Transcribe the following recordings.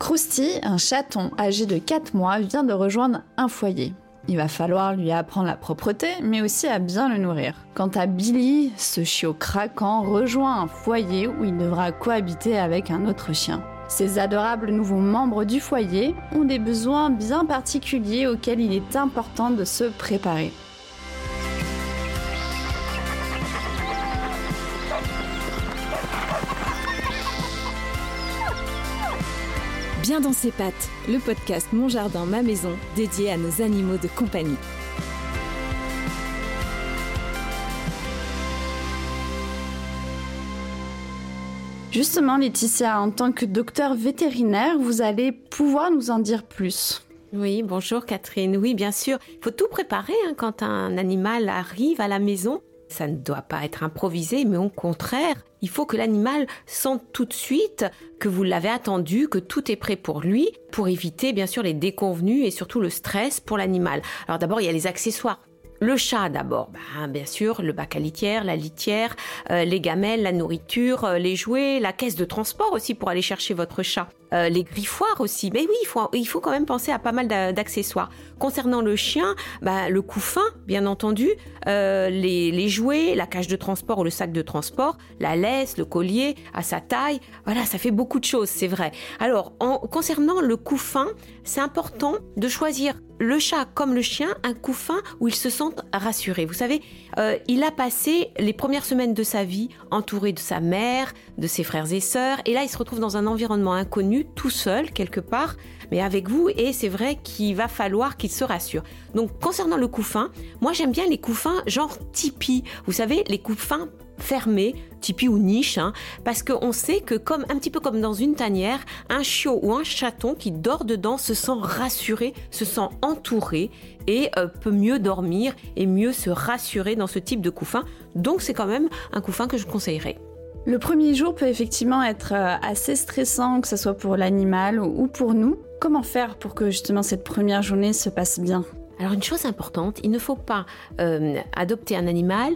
Krusty, un chaton âgé de 4 mois, vient de rejoindre un foyer. Il va falloir lui apprendre la propreté, mais aussi à bien le nourrir. Quant à Billy, ce chiot craquant rejoint un foyer où il devra cohabiter avec un autre chien. Ces adorables nouveaux membres du foyer ont des besoins bien particuliers auxquels il est important de se préparer. Bien dans ses pattes, le podcast Mon Jardin, ma maison, dédié à nos animaux de compagnie. Justement, Laetitia, en tant que docteur vétérinaire, vous allez pouvoir nous en dire plus. Oui, bonjour Catherine. Oui, bien sûr. Il faut tout préparer hein, quand un animal arrive à la maison. Ça ne doit pas être improvisé, mais au contraire, il faut que l'animal sente tout de suite que vous l'avez attendu, que tout est prêt pour lui, pour éviter bien sûr les déconvenus et surtout le stress pour l'animal. Alors d'abord, il y a les accessoires. Le chat d'abord, bah, bien sûr, le bac à litière, la litière, euh, les gamelles, la nourriture, euh, les jouets, la caisse de transport aussi pour aller chercher votre chat. Euh, les griffoirs aussi. Mais oui, il faut, il faut quand même penser à pas mal d'accessoires. Concernant le chien, bah, le couffin, bien entendu, euh, les, les, jouets, la cage de transport ou le sac de transport, la laisse, le collier à sa taille. Voilà, ça fait beaucoup de choses, c'est vrai. Alors, en, concernant le couffin, c'est important de choisir le chat comme le chien un couffin où il se sente rassuré. Vous savez, euh, il a passé les premières semaines de sa vie entouré de sa mère, de ses frères et sœurs, et là il se retrouve dans un environnement inconnu tout seul quelque part, mais avec vous, et c'est vrai qu'il va falloir qu'il se rassure. Donc concernant le couffin, moi j'aime bien les couffins genre tipi, vous savez, les couffins fermés, tipi ou niche, hein, parce qu'on sait que comme un petit peu comme dans une tanière, un chiot ou un chaton qui dort dedans se sent rassuré, se sent entouré et euh, peut mieux dormir et mieux se rassurer dans ce type de couffin. Donc c'est quand même un couffin que je conseillerais. Le premier jour peut effectivement être euh, assez stressant, que ce soit pour l'animal ou pour nous. Comment faire pour que justement cette première journée se passe bien? Alors une chose importante, il ne faut pas euh, adopter un animal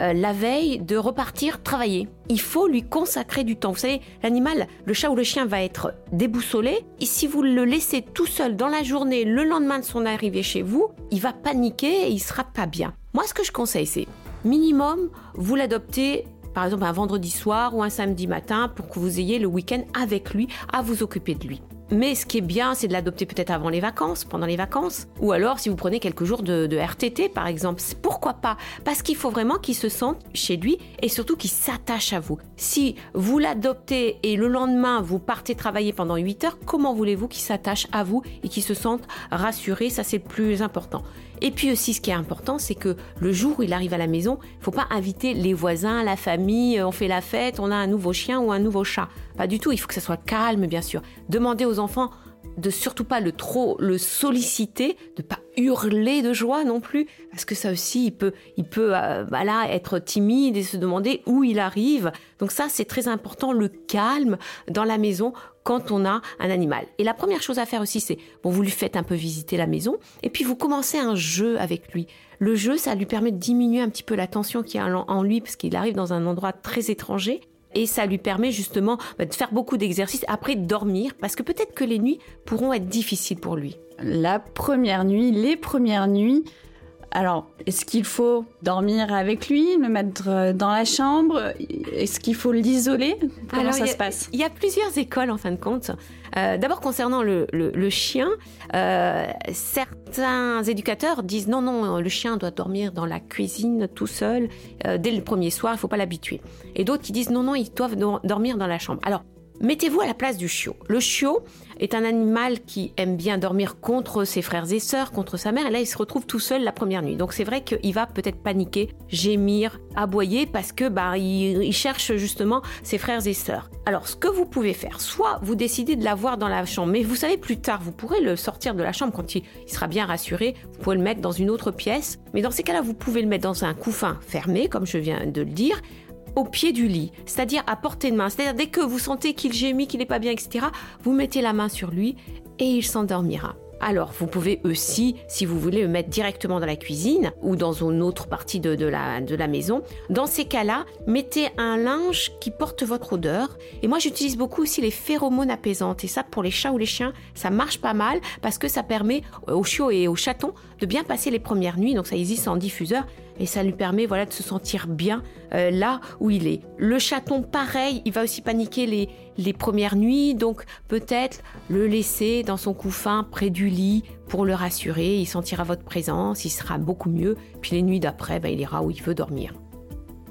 euh, la veille de repartir travailler. Il faut lui consacrer du temps. Vous savez, l'animal, le chat ou le chien va être déboussolé. Et si vous le laissez tout seul dans la journée, le lendemain de son arrivée chez vous, il va paniquer et il sera pas bien. Moi, ce que je conseille, c'est minimum, vous l'adoptez par exemple un vendredi soir ou un samedi matin pour que vous ayez le week-end avec lui à vous occuper de lui. Mais ce qui est bien, c'est de l'adopter peut-être avant les vacances, pendant les vacances. Ou alors si vous prenez quelques jours de, RTT, par exemple. Pourquoi pas? Parce qu'il faut vraiment qu'il se sente chez lui et surtout qu'il s'attache à vous. Si vous l'adoptez et le lendemain vous partez travailler pendant 8 heures, comment voulez-vous qu'il s'attache à vous et qu'il se sente rassuré? Ça, c'est le plus important. Et puis aussi, ce qui est important, c'est que le jour où il arrive à la maison, il faut pas inviter les voisins, la famille, on fait la fête, on a un nouveau chien ou un nouveau chat. Pas du tout, il faut que ça soit calme, bien sûr. Demandez aux enfants de surtout pas le trop le solliciter, de pas hurler de joie non plus, parce que ça aussi il peut il peut euh, être timide et se demander où il arrive. Donc ça c'est très important le calme dans la maison quand on a un animal. Et la première chose à faire aussi c'est bon vous lui faites un peu visiter la maison et puis vous commencez un jeu avec lui. Le jeu ça lui permet de diminuer un petit peu la tension qu'il y a en lui parce qu'il arrive dans un endroit très étranger et ça lui permet justement bah, de faire beaucoup d'exercices, après dormir, parce que peut-être que les nuits pourront être difficiles pour lui. La première nuit, les premières nuits, alors, est-ce qu'il faut dormir avec lui, le mettre euh, dans la chambre? Est-ce qu'il faut l'isoler? Comment ça se passe? Il y a plusieurs écoles en fin de compte. Euh, d'abord concernant le, chien, euh, certains éducateurs disent non, non, le chien doit dormir dans la cuisine tout seul dès le premier soir, il ne faut pas l'habituer. Et d'autres qui disent non, non, ils doivent dormir dans la chambre. Alors, Mettez-vous à la place du chiot. Le chiot est un animal qui aime bien dormir contre ses frères et sœurs, contre sa mère, et là il se retrouve tout seul la première nuit. Donc c'est vrai qu'il va peut-être paniquer, gémir, aboyer parce que bah il, cherche justement ses frères et sœurs. Alors ce que vous pouvez faire, soit vous décidez de l'avoir dans la chambre, mais vous savez plus tard vous pourrez le sortir de la chambre quand il, il sera bien rassuré. Vous pouvez le mettre dans une autre pièce, mais dans ces cas-là vous pouvez le mettre dans un couffin fermé, comme je viens de le dire au pied du lit, c'est-à-dire à portée de main. C'est-à-dire dès que vous sentez qu'il gémit, qu'il n'est pas bien, etc., vous mettez la main sur lui et il s'endormira. Alors, vous pouvez aussi, si vous voulez, le mettre directement dans la cuisine ou dans une autre partie de, la, de la maison. Dans ces cas-là, mettez un linge qui porte votre odeur. Et moi, j'utilise beaucoup aussi les phéromones apaisantes. Et ça, pour les chats ou les chiens, ça marche pas mal parce que ça permet aux chiots et aux chatons de bien passer les premières nuits. Donc, ça existe en diffuseur et ça lui permet voilà de se sentir bien euh, là où il est. Le chaton, pareil, il va aussi paniquer les, les premières nuits, donc peut-être le laisser dans son couffin près du lit pour le rassurer. Il sentira votre présence, il sera beaucoup mieux. Puis les nuits d'après, ben, il ira où il veut dormir.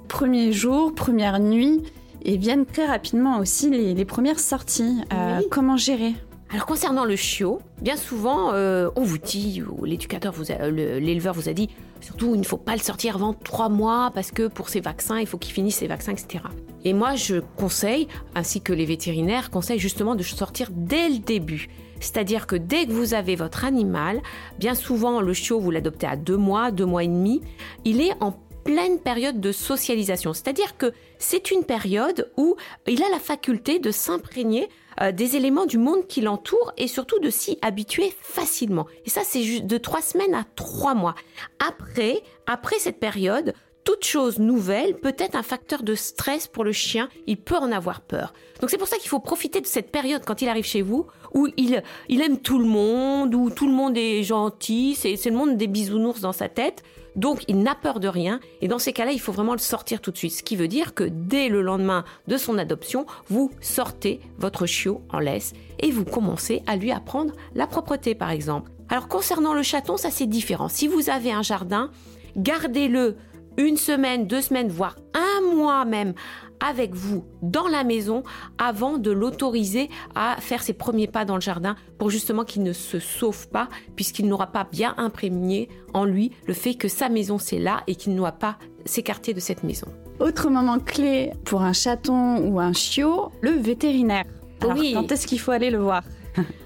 Premier jour, première nuit, et viennent très rapidement aussi les, premières sorties. Euh, comment gérer? Alors concernant le chiot, bien souvent euh, on vous dit, ou l'éducateur, l'éleveur vous a dit, surtout il ne faut pas le sortir avant trois mois parce que pour ses vaccins, il faut qu'il finisse ses vaccins, etc. Et moi je conseille, ainsi que les vétérinaires, conseillent justement de sortir dès le début. C'est-à-dire que dès que vous avez votre animal, bien souvent le chiot vous l'adoptez à deux mois, deux mois et demi, il est en pleine période de socialisation. C'est-à-dire que c'est une période où il a la faculté de s'imprégner euh, des éléments du monde qui l'entoure et surtout de s'y habituer facilement. Et ça, c'est juste de trois semaines à trois mois. Après, après cette période, toute chose nouvelle peut être un facteur de stress pour le chien. Il peut en avoir peur. Donc c'est pour ça qu'il faut profiter de cette période quand il arrive chez vous où il, il aime tout le monde, où tout le monde est gentil, c'est le monde des bisounours dans sa tête. Donc il n'a peur de rien et dans ces cas-là, il faut vraiment le sortir tout de suite. Ce qui veut dire que dès le lendemain de son adoption, vous sortez votre chiot en laisse et vous commencez à lui apprendre la propreté par exemple. Alors concernant le chaton, ça c'est différent. Si vous avez un jardin, gardez-le une semaine, deux semaines, voire un mois même avec vous dans la maison avant de l'autoriser à faire ses premiers pas dans le jardin pour justement qu'il ne se sauve pas puisqu'il n'aura pas bien imprégné en lui le fait que sa maison c'est là et qu'il ne doit pas s'écarter de cette maison. Autre moment clé pour un chaton ou un chiot, le vétérinaire. Alors, oui. Quand est-ce qu'il faut aller le voir?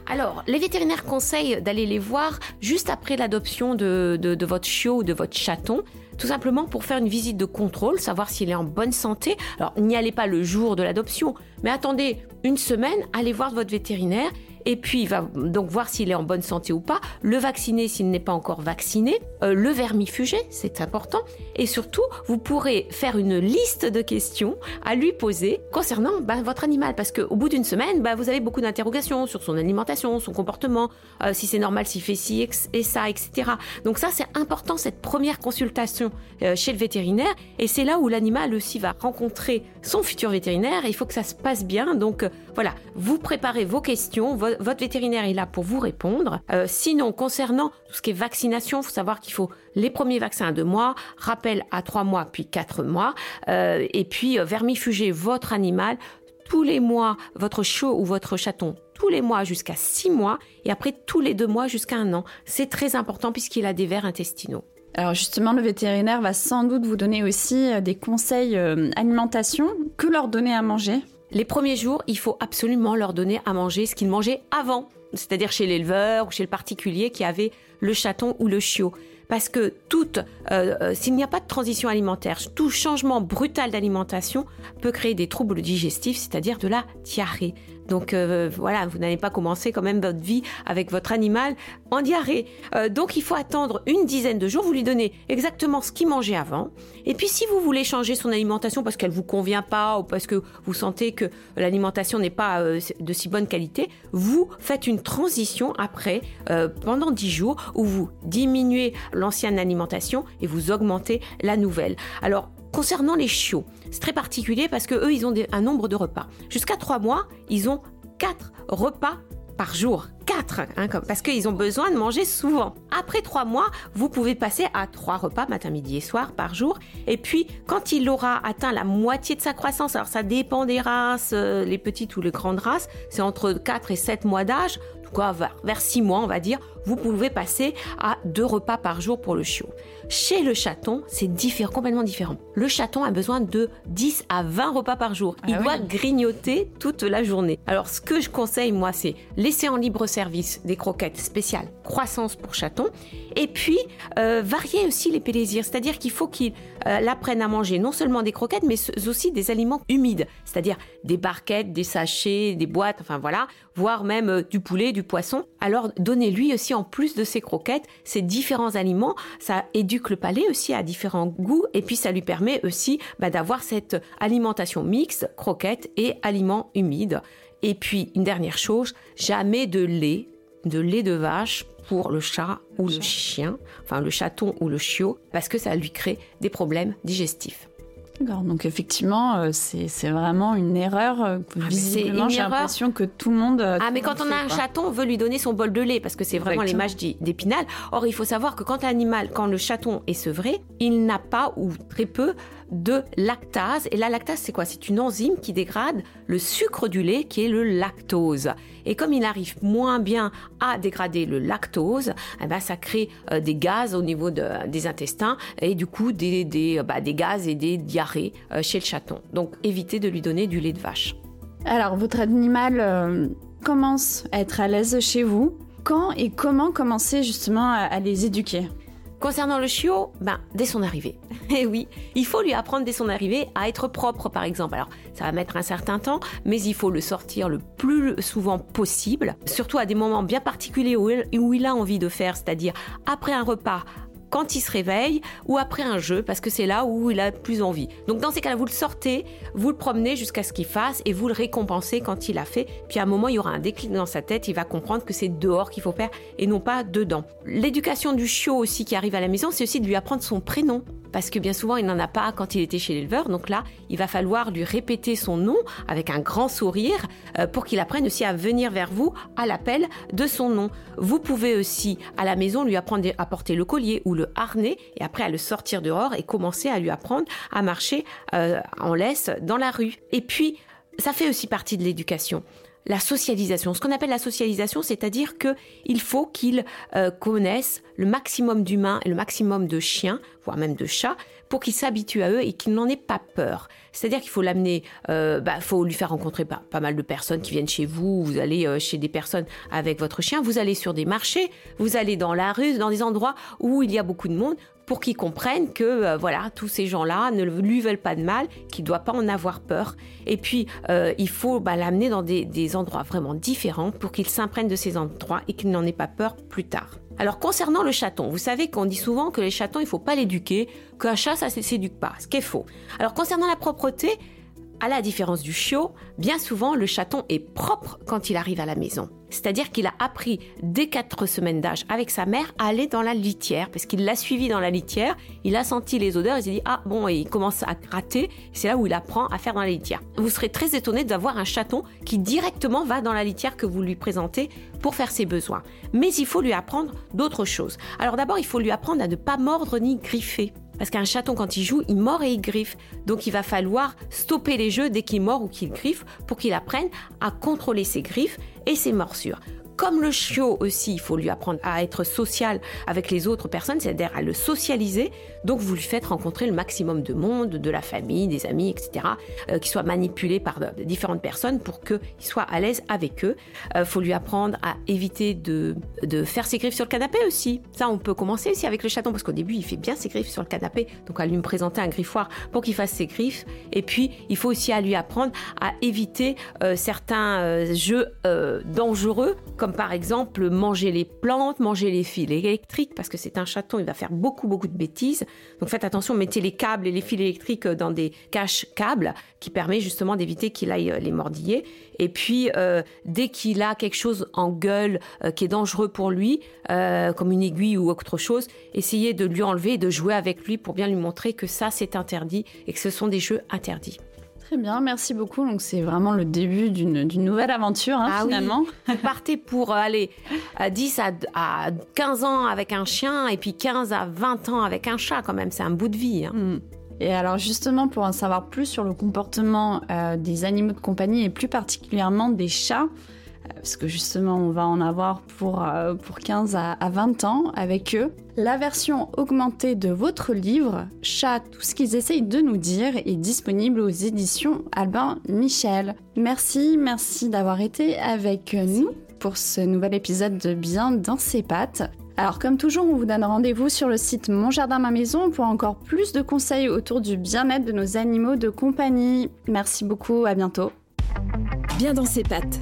Alors, les vétérinaires conseillent d'aller les voir juste après l'adoption de, de, votre chiot ou de votre chaton, tout simplement pour faire une visite de contrôle, savoir s'il est en bonne santé. Alors, n'y allez pas le jour de l'adoption, mais attendez une semaine, allez voir votre vétérinaire et puis il va donc voir s'il est en bonne santé ou pas, le vacciner s'il n'est pas encore vacciné, euh, le vermifuger, c'est important, et surtout, vous pourrez faire une liste de questions à lui poser concernant bah, votre animal, parce qu'au bout d'une semaine, bah, vous avez beaucoup d'interrogations sur son alimentation, son comportement, euh, si c'est normal s'il fait ci et ça, etc. Donc ça, c'est important, cette première consultation euh, chez le vétérinaire, et c'est là où l'animal aussi va rencontrer son futur vétérinaire, et il faut que ça se passe bien, donc voilà, vous préparez vos questions, votre vétérinaire est là pour vous répondre. Euh, sinon, concernant tout ce qui est vaccination, il faut savoir qu'il faut les premiers vaccins à deux mois, rappel à trois mois puis quatre mois, euh, et puis euh, vermifuger votre animal tous les mois, votre chiot ou votre chaton tous les mois jusqu'à six mois et après tous les deux mois jusqu'à un an. C'est très important puisqu'il a des vers intestinaux. Alors justement, le vétérinaire va sans doute vous donner aussi des conseils alimentation. Que leur donner à manger? Les premiers jours, il faut absolument leur donner à manger ce qu'ils mangeaient avant, c'est-à-dire chez l'éleveur ou chez le particulier qui avait le chaton ou le chiot. Parce que toute, euh, euh, s'il n'y a pas de transition alimentaire, tout changement brutal d'alimentation peut créer des troubles digestifs, c'est-à-dire de la diarrhée. Donc euh, voilà, vous n'allez pas commencer quand même votre vie avec votre animal en diarrhée. Euh, donc il faut attendre une dizaine de jours, vous lui donnez exactement ce qu'il mangeait avant. Et puis si vous voulez changer son alimentation parce qu'elle vous convient pas ou parce que vous sentez que l'alimentation n'est pas euh, de si bonne qualité, vous faites une transition après pendant 10 jours où vous diminuez l'ancienne alimentation et vous augmentez la nouvelle. Alors Concernant les chiots, c'est très particulier parce que eux, ils ont un nombre de repas. Jusqu'à trois mois, ils ont quatre repas par jour. Quatre, hein, parce qu'ils ont besoin de manger souvent. Après trois mois, vous pouvez passer à trois repas matin, midi et soir par jour. Et puis, quand il aura atteint la moitié de sa croissance, alors ça dépend des races, euh, les petites ou les grandes races, c'est entre 4 et 7 mois d'âge, quoi, vers 6 mois, on va dire, vous pouvez passer à deux repas par jour pour le chiot. Chez le chaton, c'est différent, complètement différent. Le chaton a besoin de 10 à 20 repas par jour. Il ah doit grignoter toute la journée. Alors, ce que je conseille, moi, c'est laisser en libre service des croquettes spéciales croissance pour chaton. Et puis, euh, varier aussi les plaisirs. C'est-à-dire qu'il faut qu'il euh, apprenne à manger non seulement des croquettes, mais aussi des aliments humides. C'est-à-dire des barquettes, des sachets, des boîtes, enfin voilà, voire même euh, du poulet, du poisson, alors donnez-lui aussi en plus de ses croquettes ces différents aliments. Ça éduque le palais aussi à différents goûts et puis ça lui permet aussi bah, d'avoir cette alimentation mixte, croquettes et aliments humides. Et puis une dernière chose, jamais de lait, de lait de vache pour le chat ou le chien, enfin le chaton ou le chiot, parce que ça lui crée des problèmes digestifs. D'accord, donc effectivement, euh, c'est vraiment une erreur. Euh, Ah, Visiblement, j'ai l'impression que tout le monde. Ah, mais quand on a un chaton, on veut lui donner son bol de lait parce que c'est vraiment l'image d'Épinal. Or, il faut savoir que quand l'animal, quand le chaton est sevré, il n'a pas ou très peu de lactase. Et la lactase, c'est quoi? C'est une enzyme qui dégrade le sucre du lait, qui est le lactose. Et comme il arrive moins bien à dégrader le lactose, eh ben, ça crée euh, des gaz au niveau de, des intestins et du coup des, des, bah, des gaz et des diarrhées euh, chez le chaton. Donc, évitez de lui donner du lait de vache. Alors, votre animal euh, commence à être à l'aise chez vous. Quand et comment commencer justement à les éduquer? Concernant le chiot, ben, dès son arrivée. Et oui, il faut lui apprendre dès son arrivée à être propre, par exemple. Alors, ça va mettre un certain temps, mais il faut le sortir le plus souvent possible, surtout à des moments bien particuliers où où il a envie de faire, c'est-à-dire après un repas, quand il se réveille ou après un jeu parce que c'est là où il a plus envie. Donc dans ces cas-là, vous le sortez, vous le promenez jusqu'à ce qu'il fasse et vous le récompensez quand il a fait. Puis à un moment, il y aura un déclic dans sa tête, il va comprendre que c'est dehors qu'il faut faire et non pas dedans. L'éducation du chiot aussi qui arrive à la maison, c'est aussi de lui apprendre son prénom parce que bien souvent il n'en a pas quand il était chez l'éleveur. Donc là, il va falloir lui répéter son nom avec un grand sourire euh, pour qu'il apprenne aussi à venir vers vous à l'appel de son nom. Vous pouvez aussi à la maison lui apprendre à porter le collier ou le harnais et après à le sortir dehors et commencer à lui apprendre à marcher euh, en laisse dans la rue. Et puis, ça fait aussi partie de l'éducation la socialisation. Ce qu'on appelle la socialisation, c'est-à-dire que il faut qu'il euh, connaisse le maximum d'humains et le maximum de chiens, voire même de chats, pour qu'il s'habitue à eux et qu'il n'en ait pas peur. C'est-à-dire qu'il faut l'amener, euh, bah, faut lui faire rencontrer pas, mal de personnes qui viennent chez vous. Vous allez euh, chez des personnes avec votre chien. Vous allez sur des marchés. Vous allez dans la rue, dans des endroits où il y a beaucoup de monde pour qu'il comprenne que euh, voilà tous ces gens-là ne lui veulent pas de mal, qu'il ne doit pas en avoir peur. Et puis euh, il faut bah, l'amener dans des, des, endroits vraiment différents pour qu'il s'imprègne de ces endroits et qu'il n'en ait pas peur plus tard. Alors concernant le chaton, vous savez qu'on dit souvent que les chatons il faut pas l'éduquer, qu'un chat ça ne s'éduque pas, ce qui est faux. Alors concernant la propreté, à la différence du chiot, bien souvent le chaton est propre quand il arrive à la maison. C'est-à-dire qu'il a appris dès 4 semaines d'âge avec sa mère à aller dans la litière, parce qu'il l'a suivi dans la litière, il a senti les odeurs, il s'est dit ah bon, et il commence à gratter, c'est là où il apprend à faire dans la litière. Vous serez très étonné d'avoir un chaton qui directement va dans la litière que vous lui présentez pour faire ses besoins. Mais il faut lui apprendre d'autres choses. Alors d'abord, il faut lui apprendre à ne pas mordre ni griffer. Parce qu'un chaton, quand il joue, il mord et il griffe. Donc il va falloir stopper les jeux dès qu'il mord ou qu'il griffe pour qu'il apprenne à contrôler ses griffes et ses morsures. Comme le chiot aussi, il faut lui apprendre à être social avec les autres personnes, c'est-à-dire à le socialiser. Donc vous lui faites rencontrer le maximum de monde, de la famille, des amis, etc., euh, qui soient manipulés par de, différentes personnes pour qu'il soit à l'aise avec eux. Il euh, faut lui apprendre à éviter de, de faire ses griffes sur le canapé aussi. Ça, on peut commencer aussi avec le chaton, parce qu'au début, il fait bien ses griffes sur le canapé. Donc à lui présenter un griffoir pour qu'il fasse ses griffes. Et puis, il faut aussi à lui apprendre à éviter euh, certains jeux dangereux, par exemple manger les plantes, manger les fils électriques, parce que c'est un chaton, il va faire beaucoup, beaucoup de bêtises. Donc faites attention, mettez les câbles et les fils électriques dans des caches câbles qui permet justement d'éviter qu'il aille les mordiller. Et puis, euh, dès qu'il a quelque chose en gueule euh, qui est dangereux pour lui, euh, comme une aiguille ou autre chose, essayez de lui enlever et de jouer avec lui pour bien lui montrer que ça, c'est interdit et que ce sont des jeux interdits. Très bien, merci beaucoup. Donc c'est vraiment le début d'une nouvelle aventure hein, ah finalement. Oui. Partez pour aller à 10 à, à, 15 ans avec un chien et puis 15 à 20 ans avec un chat quand même, c'est un bout de vie. Hein. Mm. Et alors justement pour en savoir plus sur le comportement euh, des animaux de compagnie et plus particulièrement des chats, parce que justement on va en avoir pour, euh, pour 15 à, à 20 ans avec eux. La version augmentée de votre livre, Chat, tout ce qu'ils essayent de nous dire, est disponible aux éditions Albin Michel. Merci, merci d'avoir été avec nous pour ce nouvel épisode de Bien dans ses pattes. Alors comme toujours, on vous donne rendez-vous sur le site Mon Jardin Ma Maison pour encore plus de conseils autour du bien-être de nos animaux de compagnie. Merci beaucoup, à bientôt. Bien dans ses pattes